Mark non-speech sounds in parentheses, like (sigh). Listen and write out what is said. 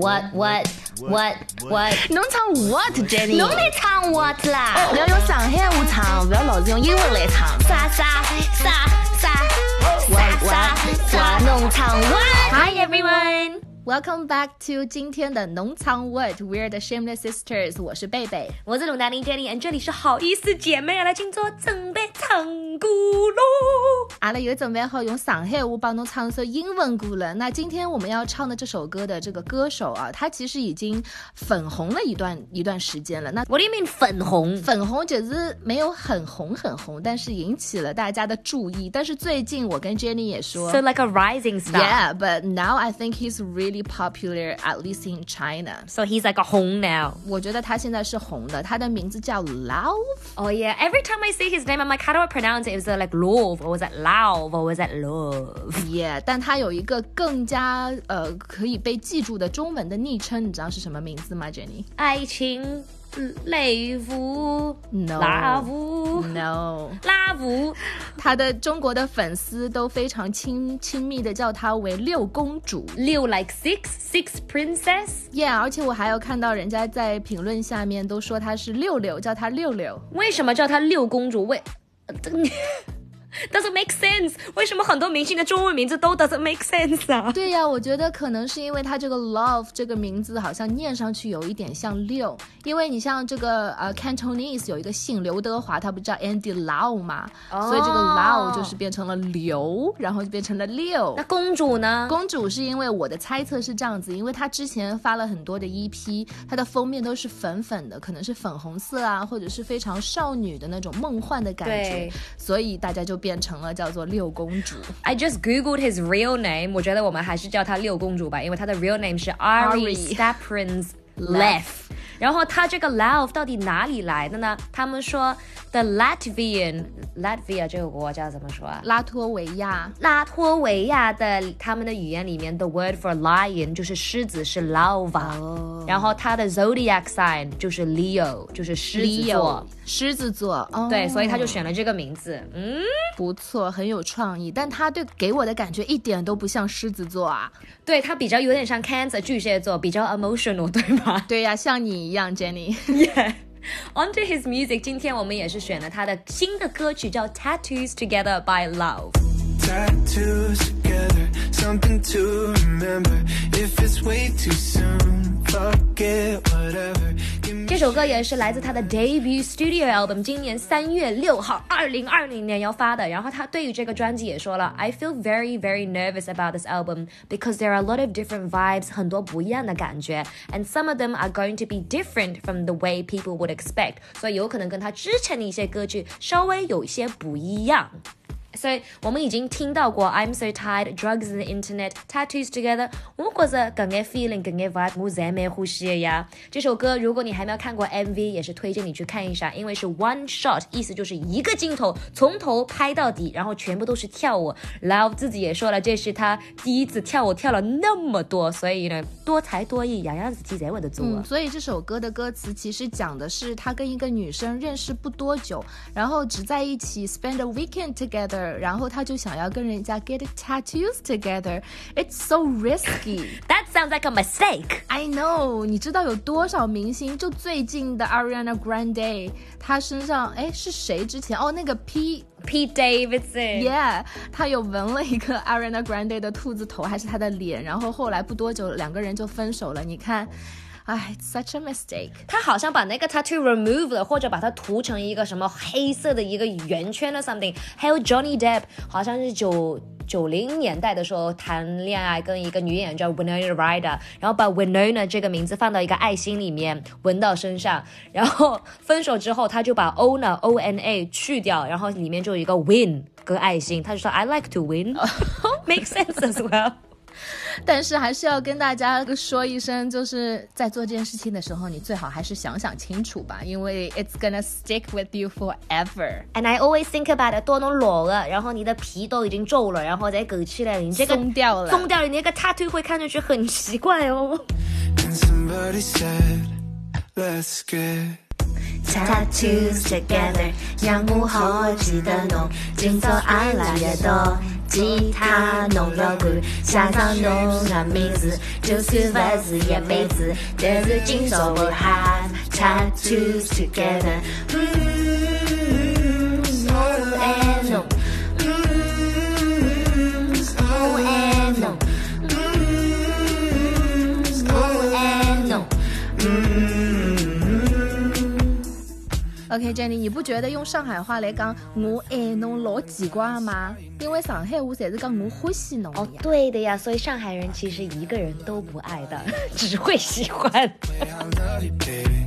What what what what？侬唱 what Jenny？侬来唱 what 啦？不要用上海话唱，不要老是用英文来唱。啥啥啥啥啥啥啥？侬唱 what Hi everyone. Welcome back to 今天的农场 What We're the Shameless Sisters，我是贝贝。我是龙达林 Jenny，这里是好意思姐妹，阿拉今朝准备唱歌喽。阿拉又准备好用上海话帮侬唱一首英文歌了。那今天我们要唱的这首歌的这个歌手啊，他其实已经粉红了一段一段时间了。那 What do you mean 粉红？粉红就是没有很红很红，但是引起了大家的注意。但是最近我跟 Jenny 也说 So like a rising star. Yeah, but now I think he's really popular, at least in China. So he's like a 红 now. 我觉得他现在是红的，他的名字叫 Love。Oh yeah. Every time I say his name, I'm like, how do I pronounce it? Is it like love or was it love or was it love? Yeah，但他有一个更加呃可以被记住的中文的昵称，你知道是什么名字吗，Jenny？爱情雷夫 No 拉夫 No，拉夫。他的中国的粉丝都非常亲亲密的叫他为六公主。六 like six six princess. Yeah，而且我还有看到人家在评论下面都说他是六六，叫他六六。为什么叫她六公主？为这个 doesn't make sense。为什么很多明星的中文名字都 doesn't make sense 啊？对呀，我觉得可能是因为他这个 Love 这个名字好像念上去有一点像六，因为你像这个呃 Cantonese 有一个姓刘德华，他不叫 Andy Lau 嘛，所以这个 Lau 就是变成了刘，然后就变成了六那。公主呢？公主是因为我的猜测是这样子，因为她之前发了很多的 EP，她的封面都是粉粉的，可能是粉红色啊，或者是非常少女的那种梦幻的感觉，所以大家就变成了叫做六公主。I just googled his real name，我觉得我们还是叫她六公主吧，因为她的 real name 是 Ari Ari Stapins Leff。然后它这个 love 到底哪里来的呢？他们说 the Latvian Latvia 这个国家怎么说啊？拉脱维亚拉脱维亚的他们的语言里面，the word for lion 就是狮子是 lava，、哦然后它的 zodiac sign 就是 Leo，就是狮子座 Leo。狮子座，哦、对，所以他就选了这个名字。嗯，不错，很有创意。但他对给我的感觉一点都不像狮子座啊。对，他比较有点像 Cancer 巨蟹座，比较 emotional，对吗对呀，像你一样，Jenny。 ？Yeah。Onto (laughs) his music，今天我们也是选了他的新的歌曲，叫 Tattoos Together by Love。 Tattoos together, something to remember. If it's way too soon, fuck it, whatever. 这首歌也是来自他的 debut studio album，今年三月六号，二零二零年要发的。然后他对于这个专辑也说了，I feel very very nervous about this album because there are a lot of different vibes，很多不一样的感觉，and some of them are going to be different from the way people would expect，所以有可能跟他之前的一些歌曲稍微有一些不一样。所以我们已经听到过 I'm so tired, drugs and internet, tattoos together。我覺得咁嘅 feeling，咁嘅 vibe，我真蠻呼吸嘅呀。这首歌如果你还没有看过 MV，也是推荐你去看一下，因为是 one shot，意思就是一个镜头从头拍到底，然后全部都是跳舞。Love 自己也说了，这是他第一次跳舞跳了那么多，所以呢多才多藝，樣樣事體在我的做。嗯，所以这首歌的歌词其实讲的是他跟一个女生认识不多久，然后只在一起 spend a weekend together，然后他就想要跟人家 get tattoos together。It's so risky。 (laughs) That sounds like a mistake。 I know，你知道有多少明星？就最近的 Ariana Grande，她身上哎是谁之前哦那个 P Pete Davidson。 Yeah，他有纹了一个 Ariana Grande 的兔子头，还是他的脸，然后后来不多久两个人就分手了。你看， 哎，such a mistake。他好像把那个 tattoo remove 了，或者把它涂成一个什么黑色的一个圆圈的 something。还有 Johnny Depp，好像是九九零年代的时候谈恋爱，跟一个女演员叫 Winona Ryder，然后把 Winona 这个名字放到一个爱心里面纹到身上，然后分手之后他就把 O 呢 O N A 去掉，然后里面就有一个 win 跟爱心，他就说 I like to win，make (laughs) sense as well。但是还是要跟大家说一声，就是在做这件事情的时候，你最好还是想想清楚吧，因为 it's gonna stick with you forever。And I always think about it，多弄老了，然后你的皮都已经皱了，然后再割起来，你这个松掉了松掉了，你那个 tattoo 会看上去很奇怪哦。And somebody said, let's get Tattoos together，让我好记得侬，今早爱来越多。其他侬勿管，写上侬的名字，就算不是一辈子，但是今朝 we have tattoos together。OK，Jenny，、你不觉得用上海话来讲“我爱侬”老奇怪吗？因为上海话才是讲“我欢喜侬”哦，。对的呀，所以上海人其实一个人都不爱的，(laughs) 只会喜欢。(laughs)